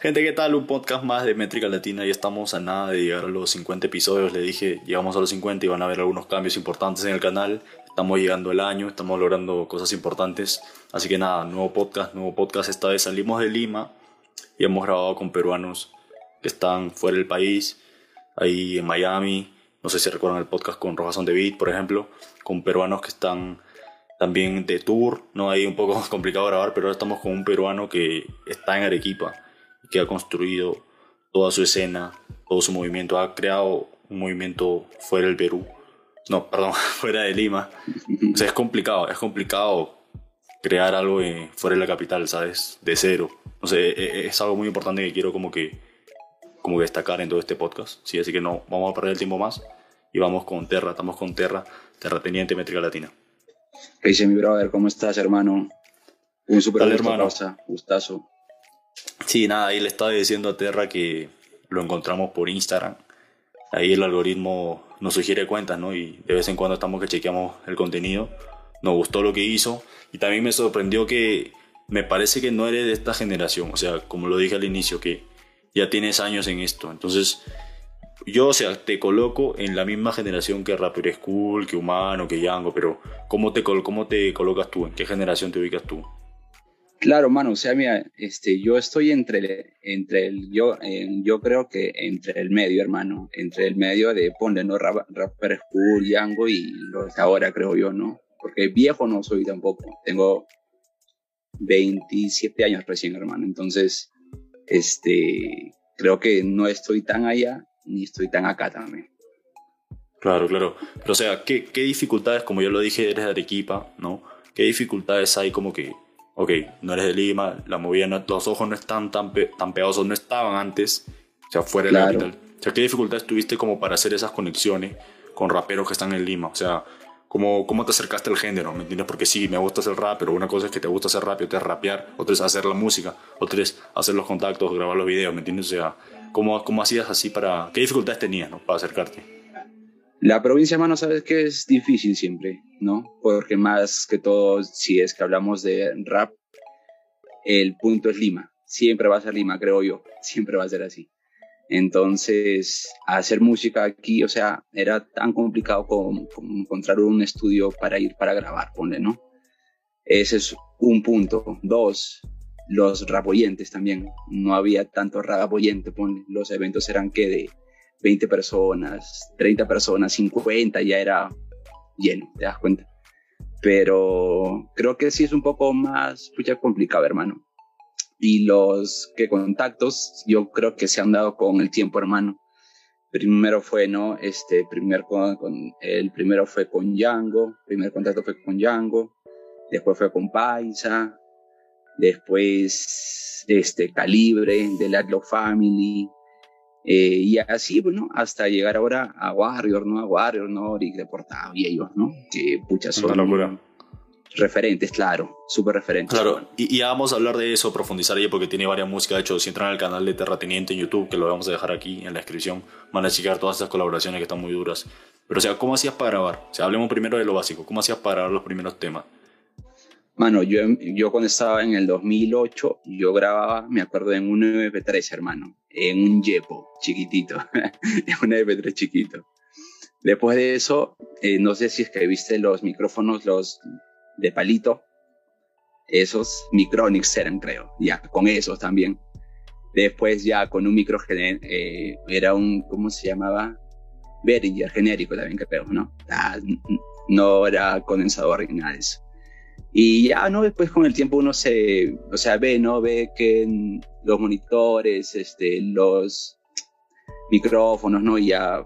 Gente, ¿qué tal? Un podcast más de Métrica Latina. Ya estamos a nada de llegar a los 50 episodios. Le dije, llegamos a los 50 y van a haber algunos cambios importantes en el canal. Estamos llegando el año, estamos logrando cosas importantes. Así que nada, nuevo podcast, nuevo podcast. Esta vez salimos de Lima y hemos grabado con peruanos que están fuera del país, ahí en Miami. No sé si recuerdan el podcast con Rojas on the Beat, por ejemplo, con peruanos que están también de tour, ¿no? Ahí un poco complicado grabar, pero ahora estamos con un peruano que está en Arequipa y que ha construido toda su escena, todo su movimiento, ha creado un movimiento fuera del Perú, no, perdón, fuera de Lima. O sea, es complicado, es complicado crear algo fuera de la capital, ¿sabes? De cero. No sé, e, e, es, algo muy importante que quiero como que, como destacar en todo este podcast, ¿sí? Así que no, vamos a perder el tiempo más y vamos con Terra, estamos con Terra, Terrateniente Métrica Latina. ¿Qué dice mi brother? ¿Cómo estás, hermano? Un super hermano. gustazo. Sí, nada, ahí le estaba diciendo a Terra que lo encontramos por Instagram. Ahí el algoritmo nos sugiere cuentas, ¿no? Y de vez en cuando estamos que chequeamos el contenido. Nos gustó lo que hizo. Y también me sorprendió que me parece que no eres de esta generación. O sea, como lo dije al inicio, que ya tienes años en esto. Entonces, yo, o sea, te coloco en la misma generación que Rapper School, que Humano, que Yango, pero ¿cómo te, ¿cómo te colocas tú? ¿En qué generación te ubicas tú? Claro, mano, o sea, mira, este, yo estoy entre, entre el, yo, yo creo que entre el medio, hermano, entre el medio de, ponle, ¿no? Rapper School, Yango y los de ahora, creo yo, ¿no? Porque viejo no soy tampoco, tengo 27 años recién, hermano, entonces, este, creo que no estoy tan allá, ni estoy tan acá también. Claro, claro. Pero, o sea, ¿qué, ¿qué, dificultades, como yo lo dije, eres de Arequipa, ¿no? ¿Qué dificultades hay como que, ok, no eres de Lima, la movida, no, los ojos no están tan, tan pegados, no estaban antes, o sea, fuera de la capital? O sea, ¿qué dificultades tuviste como para hacer esas conexiones con raperos que están en Lima? O sea, ¿cómo, cómo te acercaste al género? ¿Me entiendes? Porque sí, me gusta hacer rap, pero una cosa es que te gusta hacer rap y otra es rapear, otra es hacer la música, otra es hacer los contactos, grabar los videos, ¿me entiendes? O sea, ¿Cómo, cómo hacías así para... ¿Qué dificultades tenías ¿no? para acercarte? La provincia, mano, sabes que es difícil siempre, ¿no? Porque más que todo, si es que hablamos de rap, el punto es Lima. Siempre va a ser Lima, creo yo. Siempre va a ser así. Entonces, hacer música aquí, o sea, era tan complicado como, encontrar un estudio para ir para grabar, ponle, ¿no? Ese es un punto. Dos, los rapoyentes también. No había tanto rapoyente, los eventos eran que de 20 personas, 30 personas, 50, ya era lleno, te das cuenta. Pero creo que sí es un poco más pucha, complicado, hermano. Y los que contactos, yo creo que se han dado con el tiempo, hermano. Primero fue, ¿no? Este, primer con, el primero fue con Django, primer contacto fue con Django, después fue con Paisa, después este, Calibre, de la Family, eh, y así, bueno, hasta llegar ahora a Warrior, ¿no? A Warrior, ¿no? Rick Deportado y ellos, ¿no? Que pucha son referentes, claro, súper referentes. Claro, y, y, vamos a hablar de eso, profundizar ahí, porque tiene varias músicas. De hecho, si entran al canal de Terrateniente en YouTube, que lo vamos a dejar aquí en la descripción, van a checar todas esas colaboraciones que están muy duras. Pero, o sea, ¿cómo hacías para grabar? O sea, hablemos primero de lo básico. ¿Cómo hacías para grabar los primeros temas? Mano, yo, yo cuando estaba en el 2008, yo grababa, me acuerdo, en un MP3, hermano, en un Yepo chiquitito, en un MP3 chiquito. Después de eso, eh, no sé si es que viste los micrófonos, los de palito, esos Micronix eran, creo, ya, con esos también. Después ya con un micro, eh, era un, ¿cómo se llamaba? Behringer genérico también, creo, ¿no? Ah, no era condensador ni nada de eso. Y ya, ¿no? Después con el tiempo uno se, o sea, ve, ¿no? Ve que los monitores, este, los micrófonos, ¿no? Y ya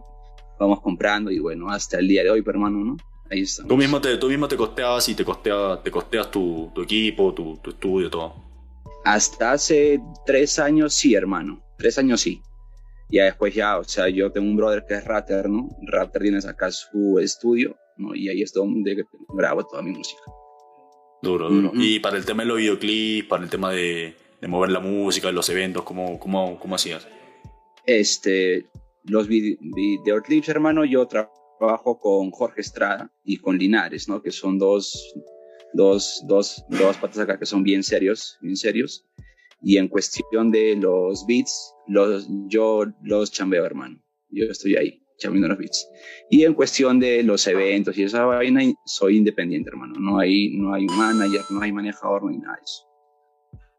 vamos comprando y bueno, hasta el día de hoy, hermano, ¿no? Ahí estamos. Tú mismo te, tú mismo te costeabas y te, te costeas tu, tu equipo, tu, tu, estudio, todo. Hasta hace tres años sí, hermano. Tres años sí. Ya después ya, o sea, yo tengo un brother que es Raptor, ¿no? Raptor tiene acá su estudio, ¿no? Y ahí es donde grabo toda mi música. Duro, duro. Y para el tema de los videoclips, para el tema de, de mover la música, los eventos, ¿cómo, cómo, cómo hacías? Este, los videoclips, hermano, yo trabajo con Jorge Estrada y con Linares, ¿no? Que son dos, dos, dos, dos patas acá que son bien serios, bien serios. Y en cuestión de los beats, los, yo los chambeo, hermano. Yo estoy ahí, beats. Y en cuestión de los eventos y esa vaina, soy independiente, hermano. No hay, no hay manager, no hay manejador, no hay nada de eso.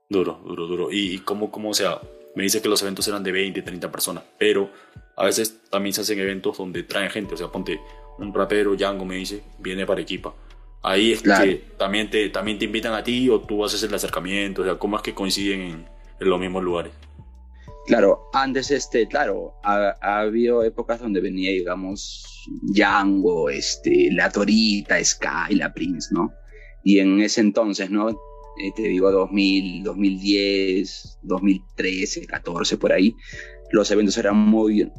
Duro, duro, duro. ¿Y cómo, cómo, o sea, me dice que los eventos eran de 20, 30 personas, pero a veces también se hacen eventos donde traen gente, o sea, ponte un rapero, Django me dice, viene para equipa. Ahí es que también te, también te invitan a ti o tú haces el acercamiento, o sea, ¿cómo es que coinciden en, los mismos lugares? Claro, antes, este, claro, ha, habido épocas donde venía, digamos, Django, este, La Torita, Sky, La Prince, ¿no? Y en ese entonces, ¿no? Eh, te digo 2000, 2010, 2013, 14, por ahí, los eventos eran muy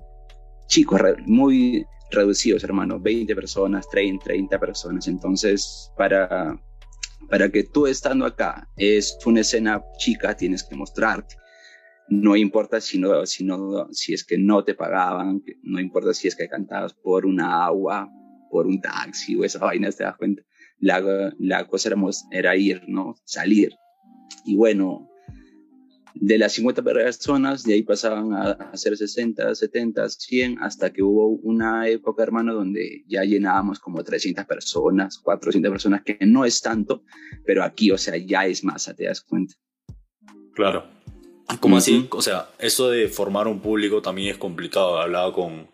chicos, muy reducidos, hermano, 20 personas, 30, 30 personas. Entonces, para, para que tú estando acá es una escena chica, tienes que mostrarte. No importa si, no, si, no, si es que no te pagaban, no importa si es que cantabas por una agua, por un taxi o esa vaina, te das cuenta. La, la cosa era, era ir, ¿no? Salir. Y bueno, de las 50 personas, de ahí pasaban a, ser 60, 70, 100, hasta que hubo una época, hermano, donde ya llenábamos como 300 personas, 400 personas, que no es tanto, pero aquí, o sea, ya es más, ¿te das cuenta? Claro. ¿Cómo así? O sea, eso de formar un público también es complicado. Hablaba con,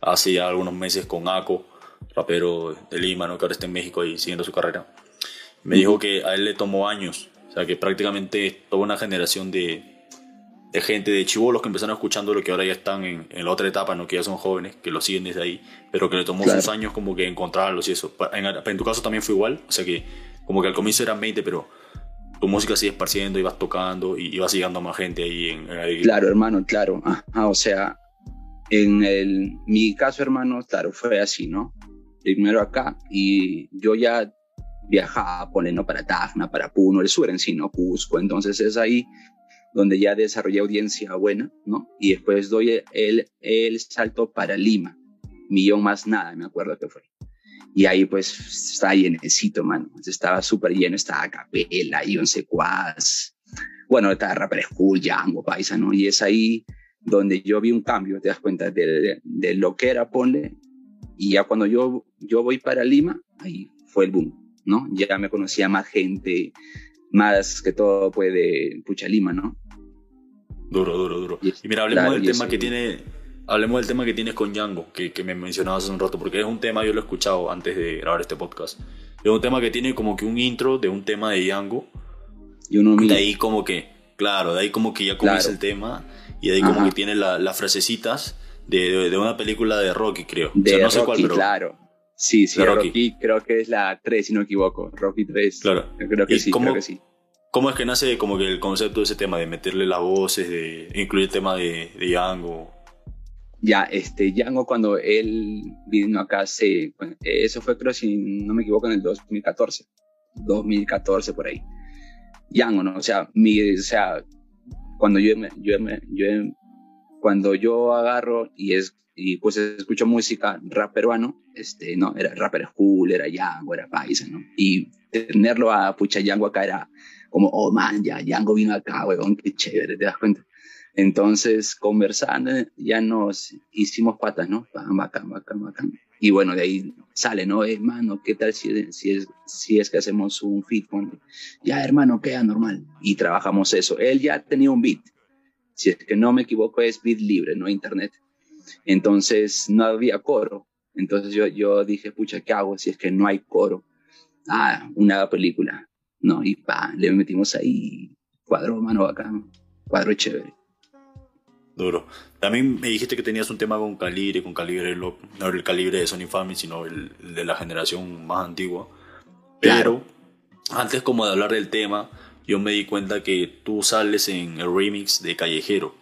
hace ya algunos meses con Aco, rapero de Lima, ¿no? que ahora está en México y siguiendo su carrera. Me dijo que a él le tomó años o sea, que prácticamente toda una generación de, de gente, de chivolos que empezaron escuchando lo que ahora ya están en, en, la otra etapa, ¿no? que ya son jóvenes, que lo siguen desde ahí, pero que le tomó sus años como que encontrarlos y eso. En, en, tu caso también fue igual, o sea que como que al comienzo eran 20, pero tu música sigue esparciendo, ibas tocando y ibas llegando a más gente ahí en, en Claro, hermano, claro. o sea, en el, mi caso, hermano, claro, fue así, ¿no? Primero acá y yo ya viajaba, no para Tacna, para Puno, el sur en sí. Cusco. Entonces es ahí donde ya desarrollé audiencia buena, ¿no? Y después doy el, el salto para Lima, millón más nada, me acuerdo que fue. Y ahí pues estaba llenecito, mano. Estaba súper lleno, estaba Capela, Ion Secuaz, bueno, estaba Rapper School, Django, Paisa, ¿no? Y es ahí donde yo vi un cambio, te das cuenta de, de, lo que era, ponle. Y ya cuando yo, yo voy para Lima, ahí fue el boom. ¿no? Ya me conocía más gente, más que todo puede Pucha Lima, ¿no? Duro, duro, duro. Y, mira, hablemos del tema que tiene, hablemos del tema que tienes con Django, que, que me mencionabas hace un rato, porque es un tema, yo lo he escuchado antes de grabar este podcast. Es un tema que tiene como que un intro de un tema de Django. Y uno De ahí como que, claro, de ahí como que ya comienza el tema, y de ahí como que tiene las frasecitas de, de, una película de Rocky, creo. De no sé cuál, pero... claro. Sí, sí, Rocky. creo que es la 3, si no me equivoco. Rocky 3. Claro. Creo que, sí, creo que sí. ¿Cómo es que nace como que el concepto de ese tema, de meterle las voces, de incluir el tema de, de Django? Ya, este, Django cuando él vino acá, se, eso fue creo, si no me equivoco, en el 2014. 2014 por ahí. Django, ¿no? O sea, mi, o sea cuando yo, yo, yo, cuando yo agarro y es y pues escucho música rap peruano, este, no, era rapper school, era Yango, era paisa, ¿no? Y tenerlo a pucha Yango acá era como, oh man, ya Yango vino acá, weón, qué chévere, ¿te das cuenta? Entonces, conversando, ya nos hicimos patas, ¿no? Bacán, bacán, bacán. Y bueno, de ahí sale, ¿no? Hermano, ¿qué tal si, si, es, si es que hacemos un fit con... Ya, hermano, queda normal. Y trabajamos eso. Él ya tenía un beat. Si es que no me equivoco, es beat libre, no internet. Entonces no había coro. Entonces yo, yo dije, pucha, ¿qué hago si es que no hay coro? Ah, una película. No, y pa, le metimos ahí cuadro mano acá, cuadro chévere. Duro. También me dijiste que tenías un tema con calibre, con calibre, no el calibre de Sony Family, sino el, de la generación más antigua. Pero antes como de hablar del tema, yo me di cuenta que tú sales en el remix de Callejero,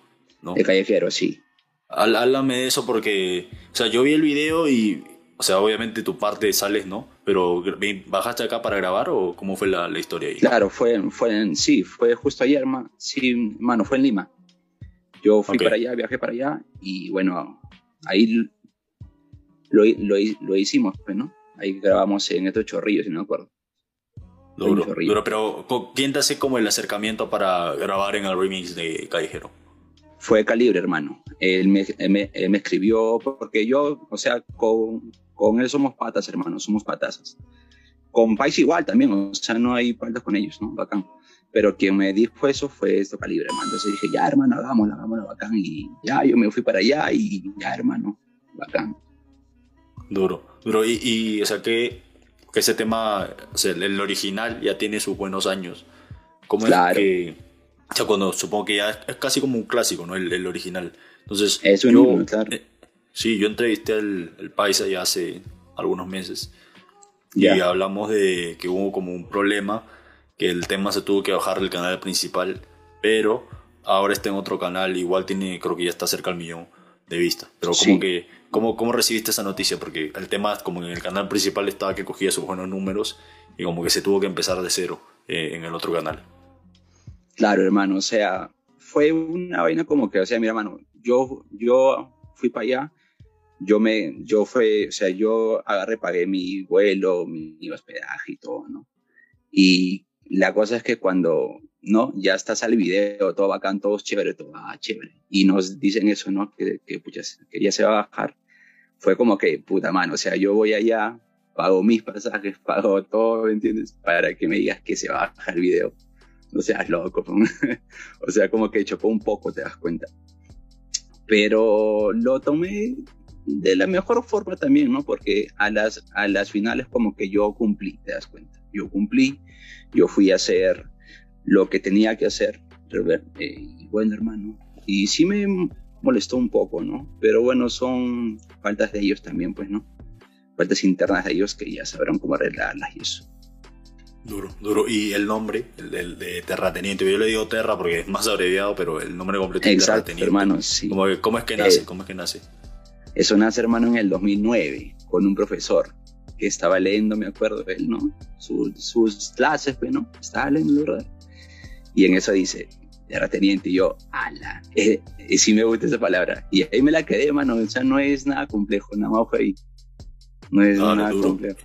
¿no? De Callejero, sí. Háblame de eso porque, o sea, yo vi el video y, o sea, obviamente tu parte sales, ¿no? Pero ¿bajaste acá para grabar o cómo fue la, historia ahí? Claro, fue, fue en, sí, fue justo ayer, sí, mano, fue en Lima. Yo fui para allá, viajé para allá y bueno, ahí lo, lo, lo hicimos, pues, ¿no? Ahí grabamos en estos chorrillos, si no me acuerdo. Duro, duro, pero ¿quién te hace como el acercamiento para grabar en el remix de Callejero? Fue Calibre, hermano. Él me, me, escribió, porque yo, o sea, con, con él somos patas, hermano, somos patazas. Con Pais igual también, o sea, no hay faltas con ellos, ¿no? Bacán. Pero quien me dijo eso fue esto Calibre, hermano. Entonces dije, ya, hermano, hagámoslo, hagámoslo, bacán. Y ya, yo me fui para allá y ya, hermano, bacán. Duro, duro. Y, y o sea, que que ese tema, o sea, el original ya tiene sus buenos años. ¿Cómo claro. es que, o sea, cuando supongo que ya es casi como un clásico, ¿no? El, el original. Entonces, es yo, claro. Eh, sí, yo entrevisté al, el Paisa ya hace algunos meses y hablamos de que hubo como un problema, que el tema se tuvo que bajar del canal principal, pero ahora está en otro canal, igual tiene, creo que ya está cerca al millón de vistas, pero como que ¿Cómo, ¿Cómo recibiste esa noticia? Porque el tema, como en el canal principal estaba que cogía sus buenos números y como que se tuvo que empezar de cero eh, en el otro canal. Claro, hermano, o sea, fue una vaina como que, o sea, mi hermano, yo, yo fui para allá, yo me, yo fue, o sea, yo agarré, pagué mi vuelo, mi, hospedaje y todo, ¿no? Y la cosa es que cuando, ¿no? Ya está sale el video, todo bacán, todo chévere, todo ah, chévere. Y nos dicen eso, ¿no? Que, que, pucha, que ya se va a bajar fue como que, puta mano, o sea, yo voy allá, pago mis pasajes, pago todo, ¿entiendes? Para que me digas que se va a bajar el video. No seas loco. o sea, como que chocó un poco, te das cuenta. Pero lo tomé de la mejor forma también, ¿no? Porque a las, a las finales como que yo cumplí, te das cuenta. Yo cumplí, yo fui a hacer lo que tenía que hacer. Eh, y bueno, hermano. Y sí me molestó un poco, ¿no? Pero bueno, son faltas de ellos también, pues, ¿no? Faltas internas de ellos que ya sabrán cómo arreglarlas y eso. Duro, duro. Y el nombre, el, de terrateniente, yo le digo Terra porque es más abreviado, pero el nombre completo es terrateniente. hermano, sí. ¿Cómo, es que nace? Eh, ¿Cómo es que nace? Eso nace, hermano, en el 2009, con un profesor que estaba leyendo, me acuerdo él, ¿no? sus clases, pues, ¿no? Estaba leyendo, ¿verdad? Y en eso dice, terrateniente, y yo, ala, eh, eh, sí me gusta esa palabra. Y ahí me la quedé, mano, o sea, no es nada complejo, nada más fue ahí. No es nada complejo.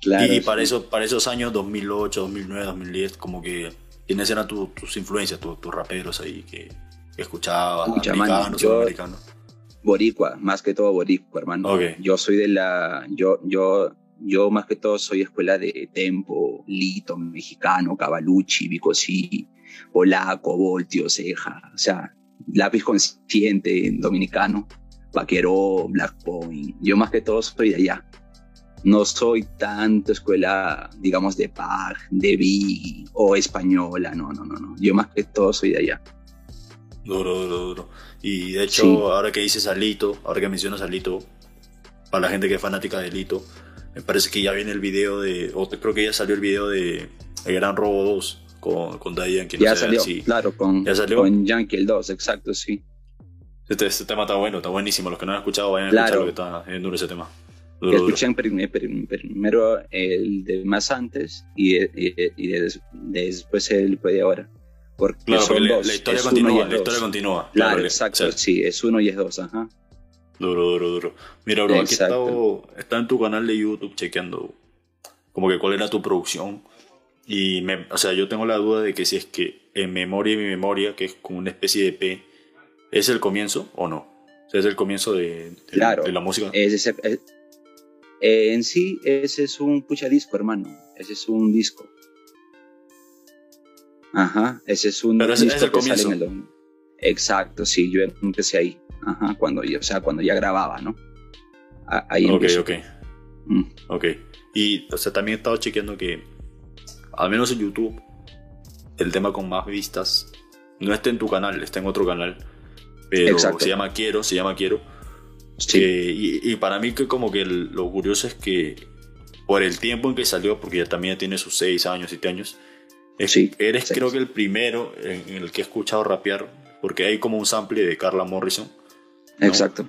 Claro, y, para, eso, para esos años, 2008, 2009, 2010, como que, ¿quiénes eran tus influencias, tus raperos ahí que, escuchabas, americanos, yo, americanos? Boricua, más que todo boricua, hermano. Yo soy de la, yo, yo, yo más que todo soy escuela de Tempo, Lito, Mexicano, Cavalucci, Bicosí, polaco, voltio, ceja, o sea, lápiz consciente dominicano, vaquero, black point. Yo más que todo soy de allá. No soy tanto escuela, digamos, de Pag, de Big o española, no, no, no, no. Yo más que todo soy de allá. Duro, duro, duro. Y de hecho, ahora que dices Alito, ahora que mencionas Alito, para la gente que es fanática de Lito, me parece que ya viene el video de, o creo que ya salió el video de El Gran Robo 2 con, con Daddy Yankee. ya salió, claro, con, ¿Ya salió? con Yankee el 2, exacto, sí. Este, este, tema está bueno, está buenísimo. Los que no han escuchado vayan a escuchar que está duro ese tema. Escuchen primero el de más antes y, y, después el de ahora. Porque claro, son dos. La, historia continúa, la historia continúa. Claro, exacto, sí, es uno y es dos, ajá. Duro, duro, duro. Mira, bro, aquí está, está en tu canal de YouTube chequeando como que cuál era tu producción y, me, o sea, yo tengo la duda de que si es que en memoria y mi memoria, que es como una especie de P, ¿es el comienzo o no? O sea, es el comienzo de, de, la música. Es eh, en sí, ese es un pucha disco, hermano. Ese es un disco. Ajá, ese es un Pero ese, disco es el que comienzo. sale en el Exacto, sí, yo empecé ahí. Ajá, cuando o sea, cuando ya grababa, ¿no? Ahí Ok, ok. Mm. Ok. Y, o sea, también he estado chequeando que al menos en YouTube, el tema con más vistas no está en tu canal, está en otro canal. Pero se llama Quiero, se llama Quiero. Sí. y, para mí que como que lo curioso es que por el tiempo en que salió, porque ya también tiene sus 6 años, 7 años, eres creo que el primero en, el que he escuchado rapear, porque hay como un sample de Carla Morrison. Exacto.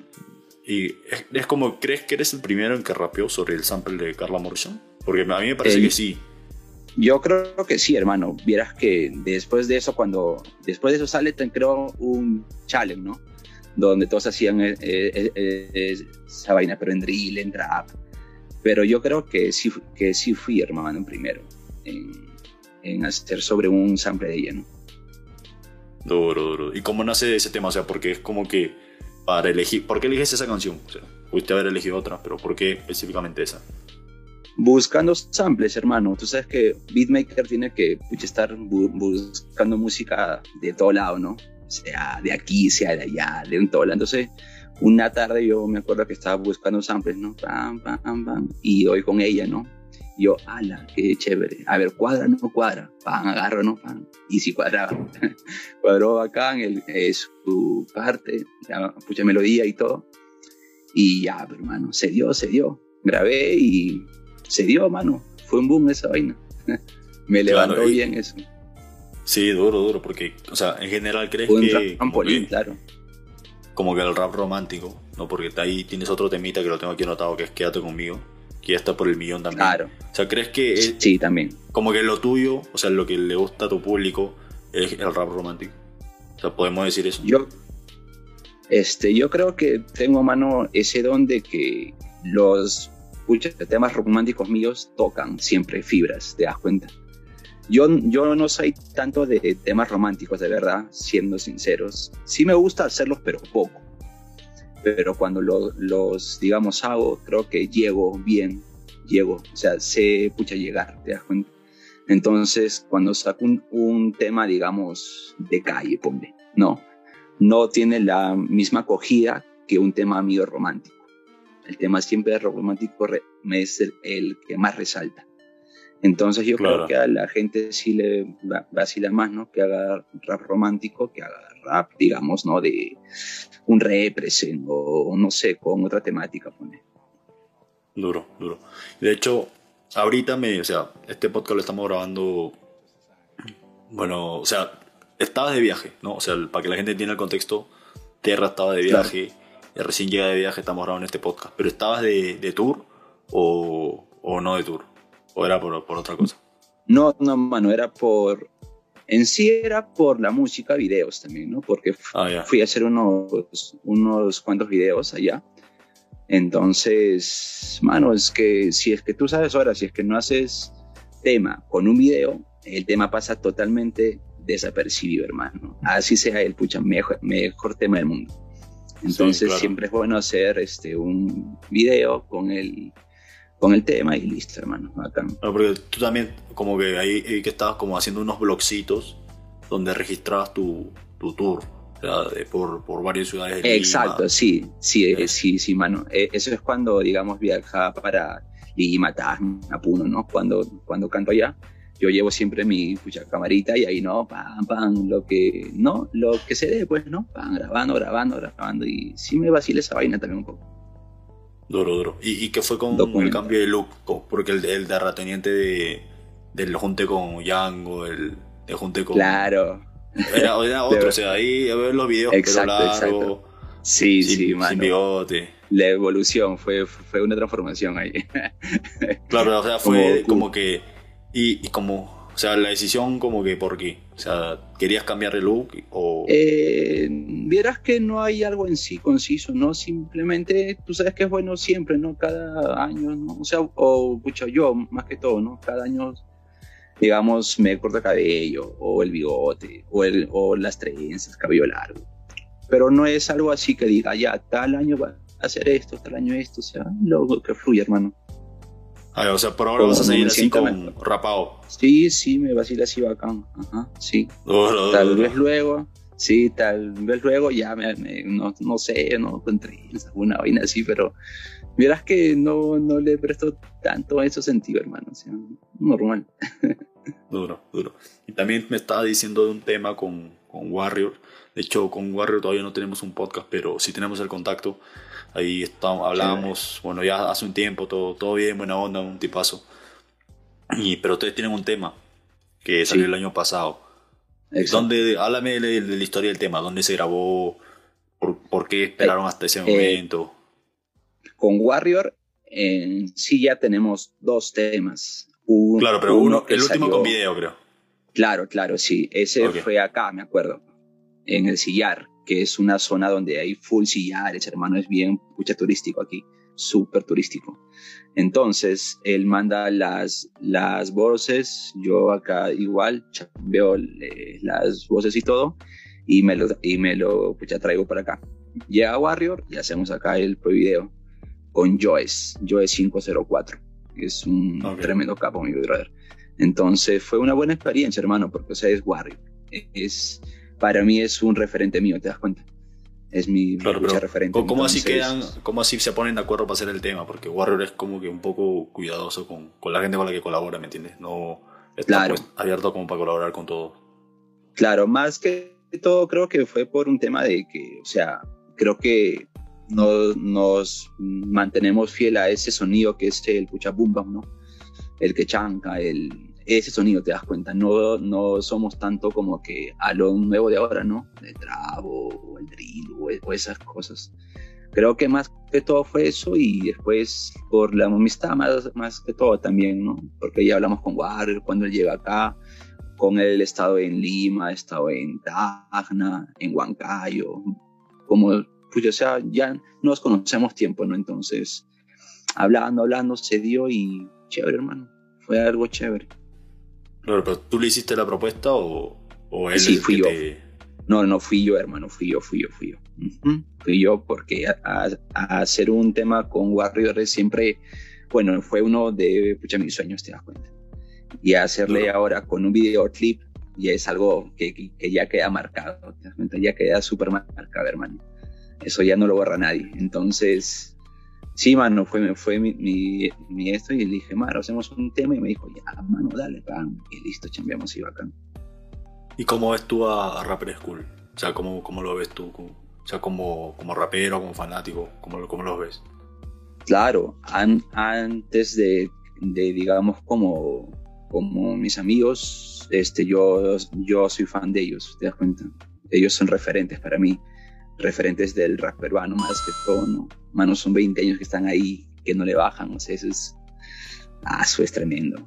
Y es, como, ¿crees que eres el primero en que rapeó sobre el sample de Carla Morrison? Porque a mí me parece que sí. Yo creo que sí, hermano. Vieras que después de eso, cuando después de eso sale, creo un challenge, ¿no? Donde todos hacían eh, eh, eh, esa vaina, pero en drill, en trap. Pero yo creo que sí, que sí fui, hermano, primero. En, en hacer sobre un sample de ella, ¿no? Duro, duro. ¿Y cómo nace ese tema? O sea, porque es como que para elegir. ¿Por qué eliges esa canción? O sea, pudiste haber elegido otra, pero ¿por qué específicamente esa? Buscando samples, hermano. Tú sabes que Beatmaker tiene que estar buscando música de todo lado, ¿no? Sea de aquí, sea de allá, de un todo lado. Entonces, una tarde yo me acuerdo que estaba buscando samples, ¿no? Y hoy con ella, ¿no? Yo, ala, qué chévere. A ver, cuadra, no cuadra. Pan, agarro, no pan. Y si cuadraba. Cuadró acá en el, su parte, ya, mucha melodía y todo. Y ya, hermano, se dio, se dio. Grabé y se dio, mano. Fue un boom esa vaina. Me levantó bien eso. Sí, duro, duro, porque, o sea, en general crees que... trampolín, claro. Como que el rap romántico, ¿no? Porque ahí tienes otro temita que lo tengo aquí anotado, que es Quédate conmigo que ya está por el millón también. Claro. O sea, ¿crees que sí, también. como que lo tuyo, o sea, lo que le gusta a tu público es el rap romántico? O sea, podemos decir eso. Yo, este, yo creo que tengo mano ese don de que los muchos temas románticos míos tocan siempre fibras, ¿te das cuenta? Yo, yo no soy tanto de temas románticos, de verdad, siendo sinceros. Sí me gusta hacerlos, pero poco pero cuando los, digamos, hago, creo que llego bien, llego, o sea, sé, pucha, llegar, ¿te das cuenta? Entonces, cuando saco un, tema, digamos, de calle, ponle, no, no tiene la misma acogida que un tema mío romántico. El tema siempre romántico es el, que más resalta. Entonces yo creo que a la gente sí le vacila más, ¿no? Que haga rap romántico, que haga rap, digamos, ¿no? De un represent o no sé, con otra temática, pone. Duro, duro. De hecho, ahorita me, o sea, este podcast lo estamos grabando, bueno, o sea, estabas de viaje, ¿no? O sea, para que la gente entienda el contexto, Terra estaba de viaje, recién llega de viaje, estamos grabando este podcast, pero ¿estabas de, de tour o, o, no de tour? ¿O era por, por otra cosa? No, no, mano, era por en sí era por la música, videos también, ¿no? Porque ah, fui a hacer unos, unos cuantos videos allá. Entonces, mano, es que si es que tú sabes ahora, si es que no haces tema con un video, el tema pasa totalmente desapercibido, hermano. Así sea el pucha, mejor, mejor tema del mundo. Entonces siempre es bueno hacer este, un video con el, con el tema y listo, hermano. porque tú también, como que ahí que estabas como haciendo unos blogcitos donde registrabas tu, tu tour. por, por, varias ciudades de Exacto, sí, sí, eh, sí, sí, mano. Eh, eso es cuando, digamos, viajaba para Lima, a Puno, ¿no? Cuando, cuando canto allá, yo llevo siempre mi pucha, camarita y ahí, ¿no? Pam, pam, lo que, ¿no? Lo que se dé, pues, ¿no? Pam, grabando, grabando, grabando. Y sí me vacila esa vaina también un poco. Duro, duro. ¿Y, y qué fue con el cambio de look? Porque el, el terrateniente de, del junte con Yango, el, el junte con... Claro. Era, otro, o sea, ahí a ver los videos, exacto, pero largo, Sí, sí, mano. Sin bigote. La evolución, fue, fue una transformación ahí. claro, o sea, fue como, que... Y, y como o sea, la decisión como que por qué. O sea, ¿querías cambiar el look o...? Eh, vieras que no hay algo en sí conciso, ¿no? Simplemente, tú sabes que es bueno siempre, ¿no? Cada año, ¿no? O sea, o, pucha, yo más que todo, ¿no? Cada año, digamos, me corto el cabello, o el bigote, o, el, o las trenzas, cabello largo. Pero no es algo así que diga, ya, tal año va a hacer esto, tal año esto, o sea, lo que fluye, hermano. O sea, por ahora vas a seguir así con rapado. Sí, sí, me vacila así bacán. Ajá, sí. tal vez luego, sí, tal vez luego ya me, no, no, sé, no encontré alguna vaina así, pero verás que no, no le presto tanto a ese sentido, hermano. O sea, normal. duro, duro. Y también me estaba diciendo de un tema con, con Warrior. De hecho, con Warrior todavía no tenemos un podcast, pero sí tenemos el contacto. Ahí estábamos, hablábamos, bueno, ya hace un tiempo, todo, todo bien, buena onda, un tipazo. Y, pero ustedes tienen un tema que salió el año pasado. ¿Dónde, háblame de, la historia del tema, dónde se grabó, por, qué esperaron hasta ese eh, momento. con Warrior en sí ya tenemos dos temas. claro, pero uno, el último con video, creo. Claro, claro, sí. Ese fue acá, me acuerdo, en el Sillar que es una zona donde hay full sillares, hermano, es bien mucha turístico aquí. súper turístico. Entonces, él manda las, las voces, yo acá igual veo eh, las voces y todo, y me lo, y me lo pues, ya traigo para acá. Llega Warrior y hacemos acá el video con Joyce, Joyce 504. Es un tremendo capo, mi brother. Entonces fue una buena experiencia, hermano, porque o sea, es Warrior. Es, para mí es un referente mío, ¿te das cuenta? Es mi claro, referente. ¿cómo, así quedan, ¿Cómo así se ponen de acuerdo para hacer el tema? Porque Warrior es como que un poco cuidadoso con, con la gente con la que colabora, ¿me entiendes? No está pues, abierto como para colaborar con todo. Claro, más que todo creo que fue por un tema de que, o sea, creo que nos, nos mantenemos fiel a ese sonido que es el pucha ¿no? El que chanca, el, ese sonido, te das cuenta. No, no somos tanto como que a lo nuevo de ahora, ¿no? El trabo, o el drill, o, esas cosas. Creo que más que todo fue eso y después por la amistad más, más que todo también, ¿no? Porque ya hablamos con Warrior cuando él llega acá, con él he estado en Lima, he estado en Tacna, en Huancayo, como, pues o sea, ya nos conocemos tiempo, ¿no? Entonces, hablando, hablando, se dio y chévere, hermano, fue algo chévere pero tú le hiciste la propuesta o, o él sí, fui yo. No, no fui yo, hermano, fui yo, fui yo, fui yo. Fui yo porque a, hacer un tema con Warriors siempre, bueno, fue uno de pucha, mis sueños, te das cuenta. Y hacerle ahora con un videoclip ya es algo que, que, ya queda marcado, te das cuenta, ya queda súper marcado, hermano. Eso ya no lo borra nadie. Entonces, sí, mano, fue, fue mi, mi, esto y le dije, mano, hacemos un tema y me dijo, ya, mano, dale, pan, y listo, chambeamos y bacán. ¿Y cómo ves tú a, Rapper School? O sea, ¿cómo, cómo lo ves tú? O sea, como, como rapero, como fanático, ¿cómo, cómo lo ves? Claro, antes de, de, digamos, como, como mis amigos, este, yo, yo soy fan de ellos, ¿te das cuenta? Ellos son referentes para mí referentes del rap peruano más que todo, ¿no? Manos son 20 años que están ahí, que no le bajan, o sea, eso es, ah, eso es tremendo.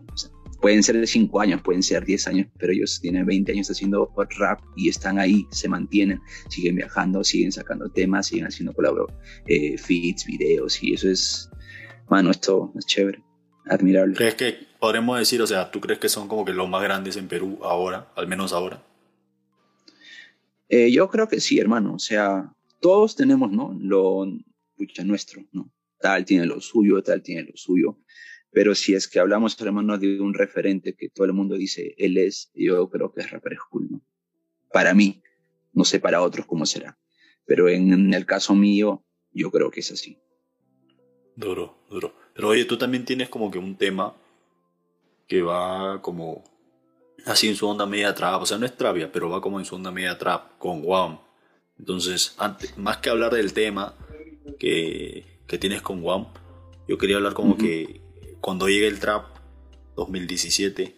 pueden ser de 5 años, pueden ser 10 años, pero ellos tienen 20 años haciendo rap y están ahí, se mantienen, siguen viajando, siguen sacando temas, siguen haciendo colabor, eh, feeds, videos, y eso es, mano, esto es chévere, admirable. ¿Crees que podremos decir, o sea, tú crees que son como que los más grandes en Perú ahora, al menos ahora? Eh, yo creo que sí, hermano. O sea, todos tenemos, ¿no? Lo pucha, nuestro, ¿no? Tal tiene lo suyo, tal tiene lo suyo. Pero si es que hablamos, hermano, de un referente que todo el mundo dice, él es, yo creo que es Rapper School, ¿no? Para mí, no sé para otros cómo será. Pero en, el caso mío, yo creo que es así. Duro, duro. Pero oye, tú también tienes como que un tema que va como así en su onda media trap, o sea, no es trap pero va como en su onda media trap con Wam. Entonces, antes, más que hablar del tema que, que tienes con Wam, yo quería hablar como que cuando llegue el trap 2017,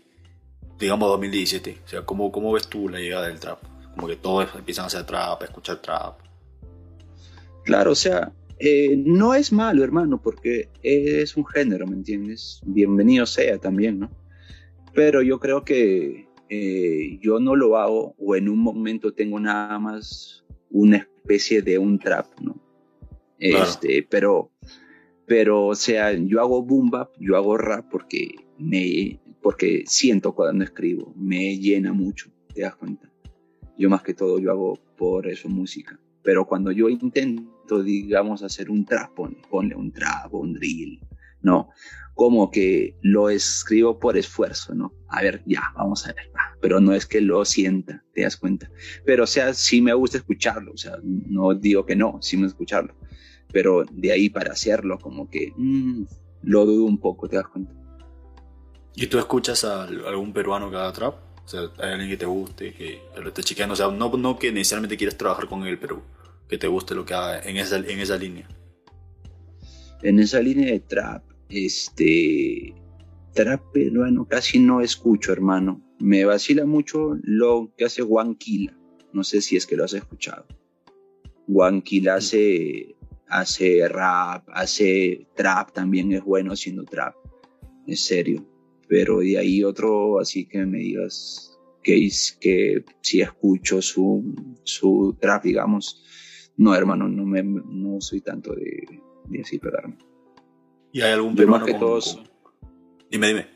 digamos 2017, o sea, ¿cómo, cómo ves tú la llegada del trap? Como que todos empiezan a hacer trap, a escuchar trap. Claro, o sea, eh, no es malo, hermano, porque es un género, ¿me entiendes? Bienvenido sea también, ¿no? Pero yo creo que eh, yo no lo hago o en un momento tengo nada más una especie de un trap, ¿no? Este, pero, pero, o sea, yo hago boom bap, yo hago rap porque me, porque siento cuando escribo, me llena mucho, te das cuenta. Yo más que todo yo hago por eso música, pero cuando yo intento, digamos, hacer un trap, ponle un trap un drill, no, como que lo escribo por esfuerzo, ¿no? A ver, ya, vamos a ver, pero no es que lo sienta, te das cuenta. Pero, o sea, sí me gusta escucharlo, o sea, no digo que no, sí me gusta escucharlo, pero de ahí para hacerlo, como que mm, lo dudo un poco, te das cuenta. ¿Y tú escuchas a algún peruano que haga trap? O sea, hay alguien que te guste, que lo esté chequeando, o sea, no, no que necesariamente quieras trabajar con él, pero que te guste lo que haga en esa, en esa línea. En esa línea de trap, este, trap peruano casi no escucho, hermano. Me vacila mucho lo que hace Juanquila. No sé si es que lo has escuchado. Juanquila hace, hace rap, hace trap, también es bueno haciendo trap. Es serio. Pero de ahí otro, así que me digas que, que si escucho su, su trap, digamos. No, hermano, no, me, no soy tanto de, de así pegarme. ¿Y hay algún Yo peruano más que con- todos- con- Dime, dime.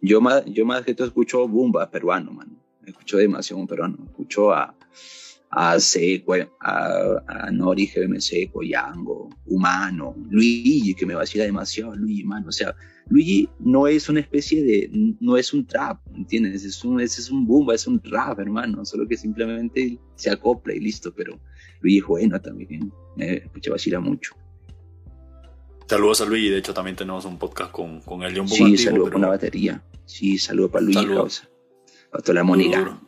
Yo más, yo más que todo escucho Bumba peruano, mano. Escucho demasiado un peruano. Escucho a, a Seco, a, a Nori, GBM Seco, Yango, Humano, Luigi, que me vacila demasiado, Luigi, mano. O sea, Luigi no es una especie de, no es un trap, ¿entiendes? Es un, ese es un Bumba, es un rap, hermano. Solo que simplemente se acopla y listo, pero Luigi es bueno también. Me escucha vacila mucho. Saludos a Luigi, de hecho también tenemos un podcast con, con él, un poco Sí, antiguo, saludo pero con la batería. Sí, saludo para Luigi, Saludo. causa. Para toda la duro.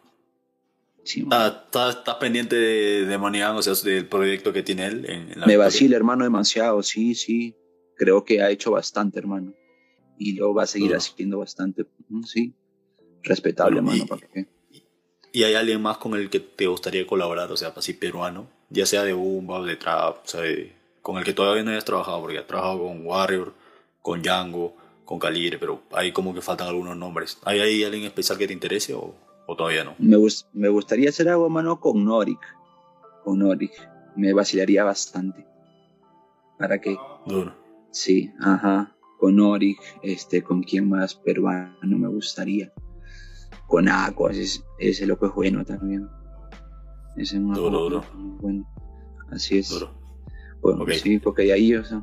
Sí, ¿Estás pendiente de, de o sea, del proyecto que tiene él en, en la Me vacila, hermano, demasiado, sí, sí. Creo que ha hecho bastante, hermano. Y lo va a seguir haciendo bastante, sí. Respetable, Bueno, hermano, ¿para qué? ¿Y hay alguien más con el que te gustaría colaborar, o sea, así peruano? Ya sea de Bumba o de Trap, o sea, de- con el que todavía no hayas trabajado, porque has trabajado con Warrior, con Django, con Calibre, pero hay como que faltan algunos nombres. ¿Hay ahí alguien especial que te interese o, o todavía no? Me, me gustaría hacer algo, hermano, con Norik. Con Norik. Me vacilaría bastante. ¿Para qué? Duro. Sí, ajá. Con Norik, este, con quién más peruano me gustaría. Con Aqua, ese, ese loco es bueno también. Ese es un Duro, loco duro. bueno. Así es. Duro. Bueno, Ok. sí, porque de ahí, o sea.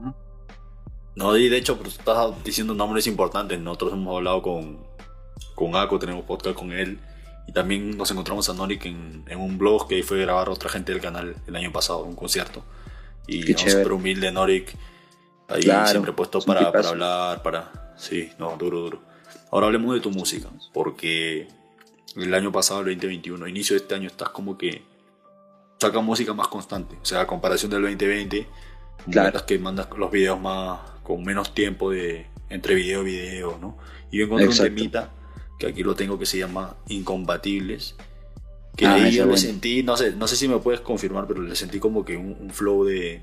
No, y de hecho, pues, estás diciendo nombres importantes. Nosotros hemos hablado con, con Ako, tenemos podcast con él. Y también nos encontramos a Norik en, en un blog que fue a grabar otra gente del canal el año pasado, un concierto. Y no, súper humilde Norik. Ahí Claro, siempre puesto para, para hablar, para... Sí, no, duro, duro. Ahora hablemos de tu música, porque el año pasado, el 2021, inicio de este año, estás como que saca música más constante. O sea, a comparación del 2020, Claro. que mandas los videos más con menos tiempo de entre video y video, ¿no? Y yo encontré Exacto. un temita que aquí lo tengo que se llama Incompatibles. Que Ah, ahí yo le bueno. sentí, no sé, no sé si me puedes confirmar, pero le sentí como que un, un flow de,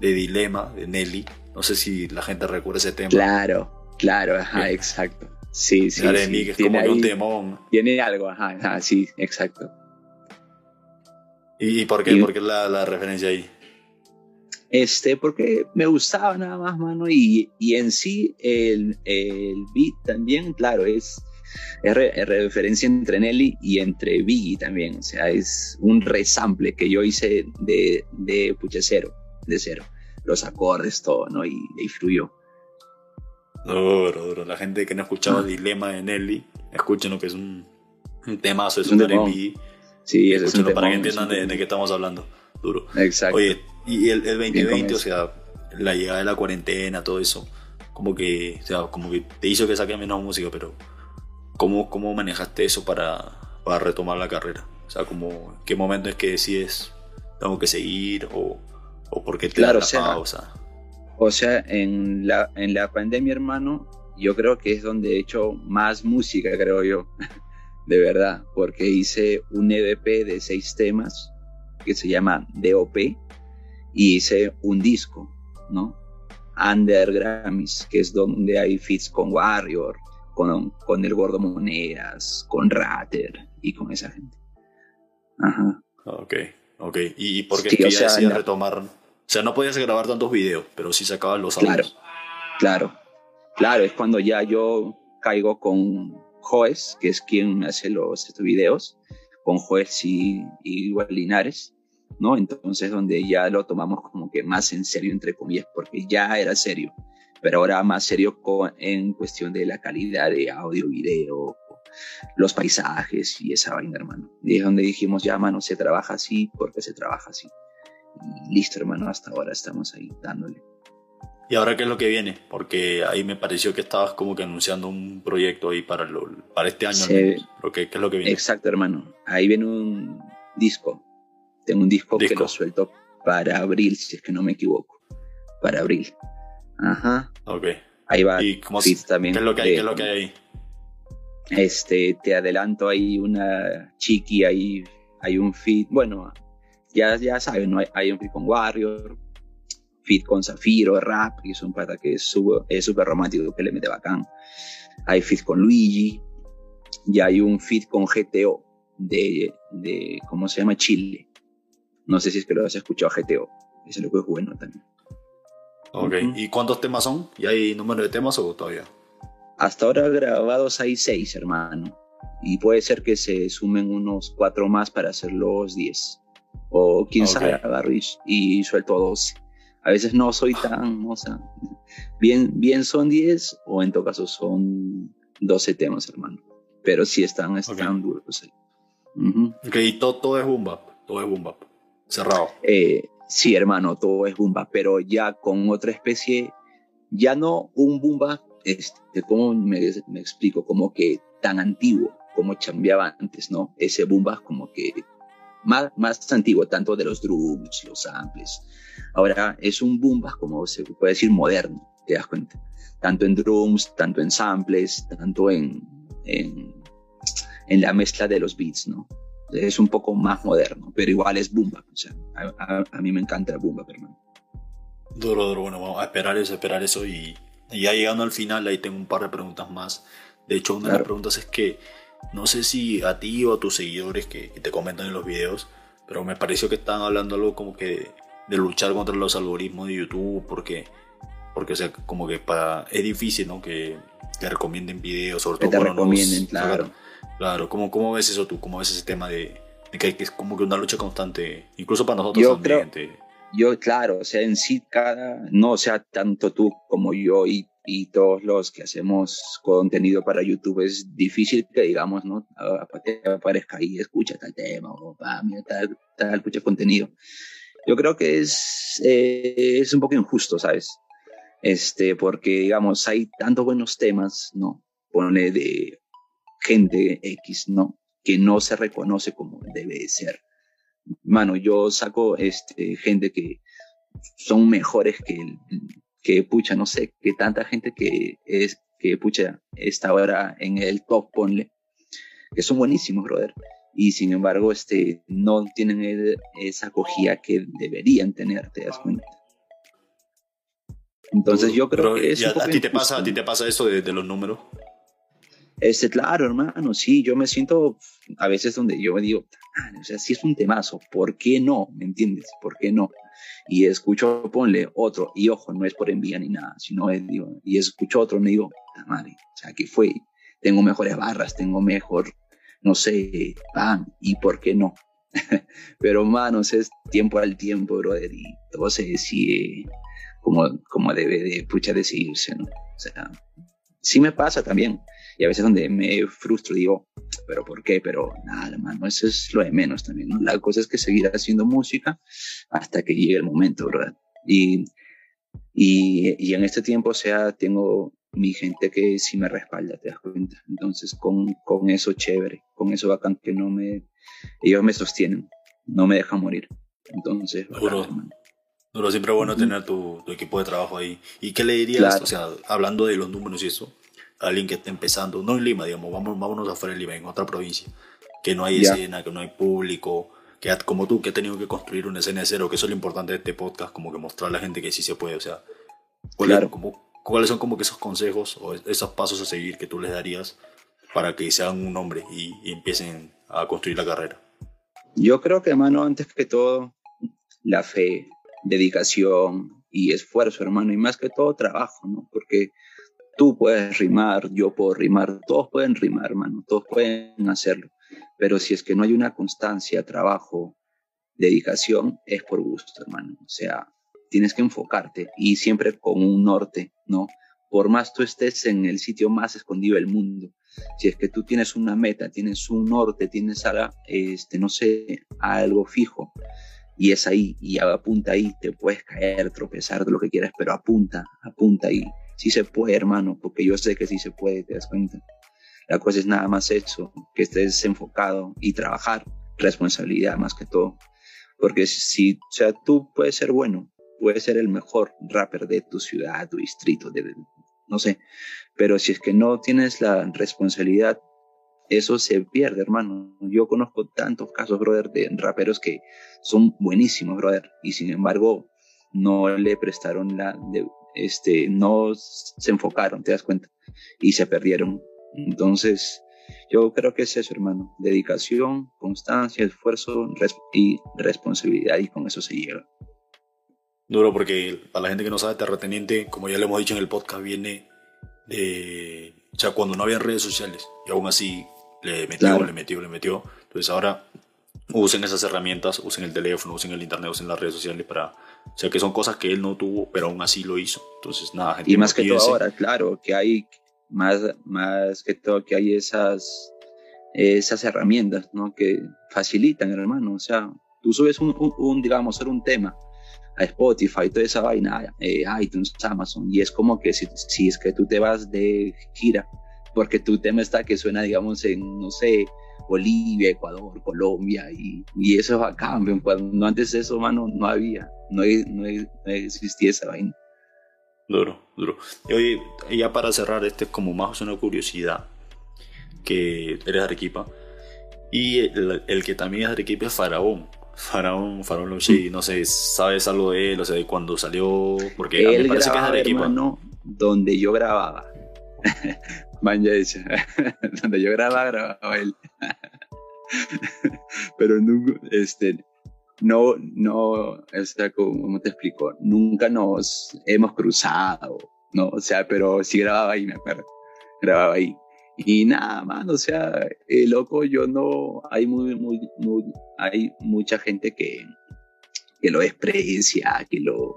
de dilema de Nelly. No sé si la gente recuerda ese tema. Claro, claro, ajá, Bien. exacto. Sí, sí. Sí. Mi, que es Tiene como que un ahí- temón. Tiene algo, ajá, ajá, sí, exacto. ¿Y, y por qué? Y- ¿Por qué la, la referencia ahí? Este, porque me gustaba nada más, mano, y, y en sí el, el beat también, claro, es, es, re- es referencia entre Nelly y entre Biggie también, o sea, es un resample que yo hice de, de pucha, cero, de cero, los acordes, todo, ¿no? Y, y fluyó. Duro, duro. La gente que no ha escuchado Ah. Dilema de Nelly, escuchen lo que es un, un temazo, es, un un. Sí, ese es un para que entiendan de, de qué estamos hablando. Duro. Exacto. Oye, y el, el Bien 2020, con o sea, la llegada de la cuarentena, todo eso, como que, o sea, como que te hizo que saques menos música, pero ¿cómo, cómo manejaste eso para, para retomar la carrera? O sea, como, ¿qué momento es que decides, tengo que seguir o, o por qué te Claro, das o sea, la pausa? O sea, en la, en la pandemia, hermano, yo creo que es donde he hecho más música, creo yo, de verdad, porque hice un EDP de seis temas que se llama DOP y hice un disco, ¿no? Under Grammys, que es donde hay feats con Warrior, con, con El Gordo Monedas, con Ratter y con esa gente. Ajá. Ok, ok. ¿Y, y por qué Sí, o sea, retomar? O sea, no podías grabar tantos videos, pero sí sacabas los Claro. audios. Claro, claro, es cuando ya yo caigo con Joes, que es quien hace los estos videos, con Joes y, y Linares, ¿no? Entonces donde ya lo tomamos como que más en serio, entre comillas, porque ya era serio, pero ahora más serio en cuestión de la calidad de audio, video, los paisajes y esa vaina, hermano. Y es donde dijimos, ya, mano, se trabaja así porque se trabaja así. Y listo, hermano, hasta ahora estamos ahí dándole. ¿Y ahora qué es lo que viene? Porque ahí me pareció que estabas como que anunciando un proyecto ahí para, lo- para este año. Lo que, ¿Qué es lo que viene? Exacto, hermano. Ahí viene un disco. Tengo un disco, que lo suelto para abril, si es que no me equivoco. Para abril. Ajá. Ok. Ahí va. ¿Y cómo, también qué es lo que hay? de- ¿Qué es lo que hay ahí? Este, te adelanto ahí una chiqui, ahí hay un feed. Bueno, ya, ya saben, ¿no? Hay, hay un feed con Warrior, feed con Zafiro, rap, que es un pata que es súper romántico, que le mete bacán. Hay feed con Luigi, y hay un feed con GTO de, de, ¿cómo se llama? Chile. No sé si es que lo has escuchado GTO. Ese es lo que es bueno también. Ok, ¿y cuántos temas son? ¿Y hay número de temas o todavía? Hasta ahora grabados hay seis, hermano. Y puede ser que se sumen unos cuatro más para hacer los diez. O quién sabe, agarro y, suelto dos. A veces no soy tan, o sea, bien, bien son diez o en todo caso son doce temas, hermano. Pero sí están, están duros ahí. Ok, y todo, es boom todo es boom cerrado. Eh, sí, hermano, todo es boom pero ya con otra especie, ya no un boom este, ¿cómo me, me, explico? Como que tan antiguo como chambeaba antes, ¿no? Ese boom como que más, más antiguo, tanto de los drums, los samples. Ahora es un boom como se puede decir moderno, te das cuenta. Tanto en drums, tanto en samples, tanto en, en, en la mezcla de los beats, ¿no? Es un poco más moderno, pero igual es boom O sea, a, mí me encanta el boom hermano. Duro, duro. Bueno, vamos a esperar eso, esperar eso y y ya llegando al final, ahí tengo un par de preguntas más. De hecho, una de las preguntas es que no sé si a ti o a tus seguidores que, te comentan en los videos, pero me pareció que estaban hablando algo como que de luchar contra los algoritmos de YouTube, porque, porque o sea, como que para, es difícil, ¿no? Que te recomienden videos, sobre todo que te recomienden, claro. Claro, ¿Cómo, ¿cómo ves eso tú? ¿Cómo ves ese tema de, que, es como que una lucha constante, incluso para nosotros Yo también? yo, claro, o sea, en sí cada, no, o sea, tanto tú como yo y, y todos los que hacemos contenido para YouTube, es difícil que digamos, ¿no? Que aparezca ahí, escucha tal tema, o va, mira, tal, tal, escucha contenido. Yo creo que es, eh, es un poco injusto, ¿sabes? Este, porque, digamos, hay tantos buenos temas, ¿no? Pone de gente X, ¿no? Que no se reconoce como debe ser mano, yo saco este, gente que son mejores que, que pucha, no sé, que tanta gente que es, que pucha, está ahora en el top, ponle, que son buenísimos, brother. Y sin embargo, este, no tienen esa acogida que deberían tener, te das cuenta. Entonces yo creo que es a, ti te pasa, a ti te pasa eso de, de los números. Este, claro, hermano, sí, yo me siento a veces donde yo me digo, o sea, si es un temazo, ¿por qué no? ¿Me entiendes? ¿Por qué no? Y escucho, ponle otro, y ojo, no es por envidia ni nada, sino es, y escucho otro, me digo, madre, o sea, ¿qué fue? Tengo mejores barras, tengo mejor, no sé, pan, ¿y por qué no? Pero, manos, es tiempo al tiempo, brother, y todo se decide como, como debe de, pucha, decidirse, ¿no? O sea, sí me pasa también. Y a veces donde me frustro digo, pero ¿por qué? Pero nada, hermano, eso es lo de menos también, ¿no? La cosa es que seguir haciendo música hasta que llegue el momento, ¿verdad? Y, y, y en este tiempo, o sea, tengo mi gente que sí me respalda, te das cuenta. Entonces, con, con eso chévere, con eso bacán que no me, ellos me sostienen, no me dejan morir. Entonces, Duro. Duro, siempre bueno tener tu, tu, equipo de trabajo ahí. ¿Y qué le dirías, o sea, hablando de los números y eso, alguien que esté empezando, no en Lima, digamos, vamos, vámonos afuera de Lima, en otra provincia, que no hay escena, que no hay público, que como tú, que has tenido que construir una escena de cero, que eso es lo importante de este podcast, como que mostrar a la gente que sí se puede, o sea, claro. como, ¿cuáles son como que esos consejos o esos pasos a seguir que tú les darías para que sean un hombre y, y empiecen a construir la carrera? Yo creo que, hermano, antes que todo, la fe, dedicación y esfuerzo, hermano, y más que todo trabajo, ¿no? Porque Tú puedes rimar, yo puedo rimar, todos pueden rimar, hermano, todos pueden hacerlo. Pero si es que no hay una constancia, trabajo, dedicación, es por gusto, hermano. O sea, tienes que enfocarte y siempre con un norte, ¿no? Por más tú estés en el sitio más escondido del mundo, si es que tú tienes una meta, tienes un norte, tienes algo, este, algo fijo, y es ahí, y apunta ahí, te puedes caer, tropezar de lo que quieras, pero apunta, apunta ahí sí se puede, hermano, porque yo sé que sí se puede, te das cuenta. La cosa es nada más eso, que estés enfocado y trabajar, responsabilidad más que todo. Porque si, o sea, tú puedes ser bueno, puedes ser el mejor rapper de tu ciudad, tu distrito, de, no sé, pero si es que no tienes la responsabilidad, eso se pierde, hermano. Yo conozco tantos casos, brother, de raperos que son buenísimos, brother, y sin embargo no le prestaron la, este, no se enfocaron, te das cuenta, y se perdieron. Entonces, yo creo que es eso, hermano, dedicación, constancia, esfuerzo y responsabilidad, y con eso se llega. Duro porque para la gente que no sabe, Terrateniente, como ya le hemos dicho en el podcast, viene de... O sea, cuando no había redes sociales. Y aún así le metió, le metió, le metió. Entonces ahora usen esas herramientas, usen el teléfono, usen el internet, usen las redes sociales para... O sea, que son cosas que él no tuvo, pero aún así lo hizo. Entonces, nada, gente. Y más que todo ahora, claro, que hay más, más que todo que hay esas, esas herramientas, ¿no? Que facilitan, hermano. O sea, tú subes un, un, digamos, un tema a Spotify, toda esa vaina, eh, iTunes, Amazon, y es como que si, si es que tú te vas de gira, porque tu tema está que suena, digamos, en, no sé, Bolivia, Ecuador, Colombia, y, y eso va a cambio. Cuando antes de eso, mano, no había, no, no, no existía esa vaina. Duro, duro. Y oye, ya para cerrar, este es como más una curiosidad, que eres Arequipa, y el, el que también es Arequipa es Faraón. Faraón, Faraón Luchi, no sé, ¿sabes algo de él? O sea, de cuando salió, porque él me parece que es de Arequipa. Hermano, donde yo grababa. Man, dice, donde yo grababa, grababa él. Pero nunca, este, no, no, o sea, ¿cómo te explico? Nunca nos hemos cruzado, ¿no? O sea, pero sí grababa ahí, me acuerdo. Grababa ahí. Y nada más, o sea, el loco yo no, hay muy, muy, muy, hay mucha gente que, que lo desprecia, que lo,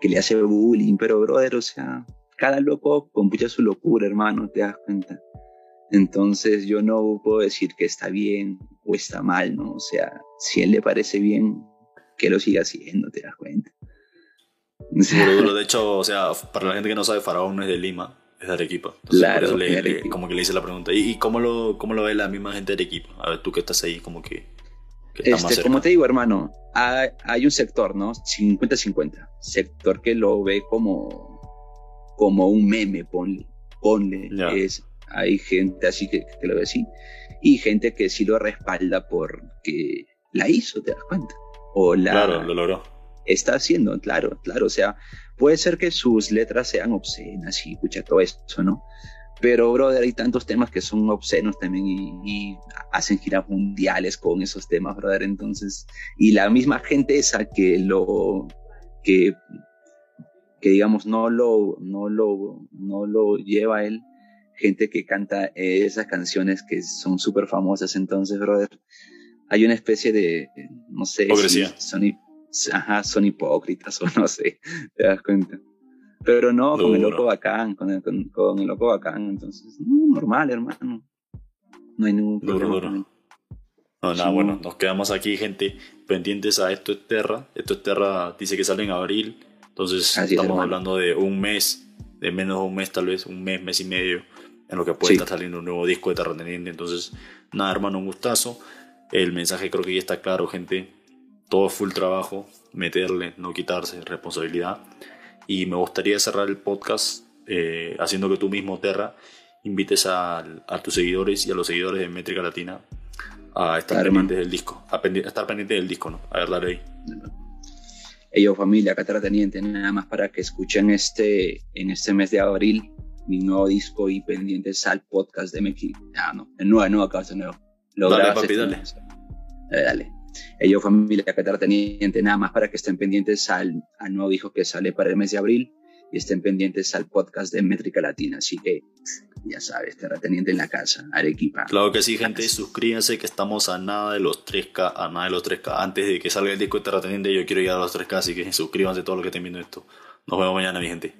que le hace bullying, pero brother, o sea, cada loco compucha su locura, hermano, te das cuenta. Entonces yo no puedo decir que está bien o está mal, ¿no? O sea, si a él le parece bien, que lo siga haciendo, te das cuenta. de hecho, o sea, para la gente que no sabe, Faraón no es de Lima, es de Arequipa. claro, como que le hice la pregunta. ¿Y, cómo, lo, cómo lo ve la misma gente de Arequipa? A ver, tú que estás ahí, como que... este, como te digo, hermano, hay, hay un sector, ¿no? 50-50. Sector que lo ve como, como un meme, ponle. ponle es hay gente así que, lo ve así. Y gente que sí lo respalda porque la hizo, te das cuenta. O la claro, lo logró. Está haciendo, claro, claro. O sea, puede ser que sus letras sean obscenas y escucha todo eso, ¿no? Pero, brother, hay tantos temas que son obscenos también y, hacen giras mundiales con esos temas, brother. Entonces, y la misma gente esa que lo, que, que digamos, no lo, no lo, no lo lleva a él, gente que canta esas canciones que son súper famosas. Entonces, brother, hay una especie de, no sé, son, ajá, son hipócritas o no sé, te das cuenta. Pero no, con el loco bacán, con el, con, el loco bacán, entonces, normal, hermano. No hay ningún problema. No, nada, bueno, nos quedamos aquí, gente, pendientes a Esto es Terra. Esto es Terra dice que sale en abril, entonces estamos hablando de un mes, de menos de un mes tal vez, un mes, mes y medio en lo que puede estar saliendo un nuevo disco de Terrateniente. Entonces, nada, hermano, un gustazo. El mensaje creo que ya está claro, gente. Todo full trabajo, meterle, no quitarse responsabilidad. Y me gustaría cerrar el podcast eh, haciendo que tú mismo, Terra, invites a, a, tus seguidores y a los seguidores de Métrica Latina a estar pendientes del disco, a, estar pendientes del disco, ¿no? A ver, dale ahí. Ellos, familia, acá Terrateniente, nada más para que escuchen este, en este mes de abril mi nuevo disco y pendientes al podcast de MX. Ah, no, el nuevo, el nuevo, acá de nuevo. Lo dale, papi, dale. Dale, dale. Ellos, familia nada más para que estén pendientes al, al nuevo disco que sale para el mes de abril y estén pendientes al podcast de Métrica Latina. Así que, ya sabes, terrateniente en la casa, Arequipa. Claro que sí, gente, suscríbanse que estamos a nada de los 3K, a nada de los 3K. Antes de que salga el disco de terrateniente, yo quiero llegar a los 3K, así que suscríbanse todo lo que estén viendo esto. Nos vemos mañana, mi gente.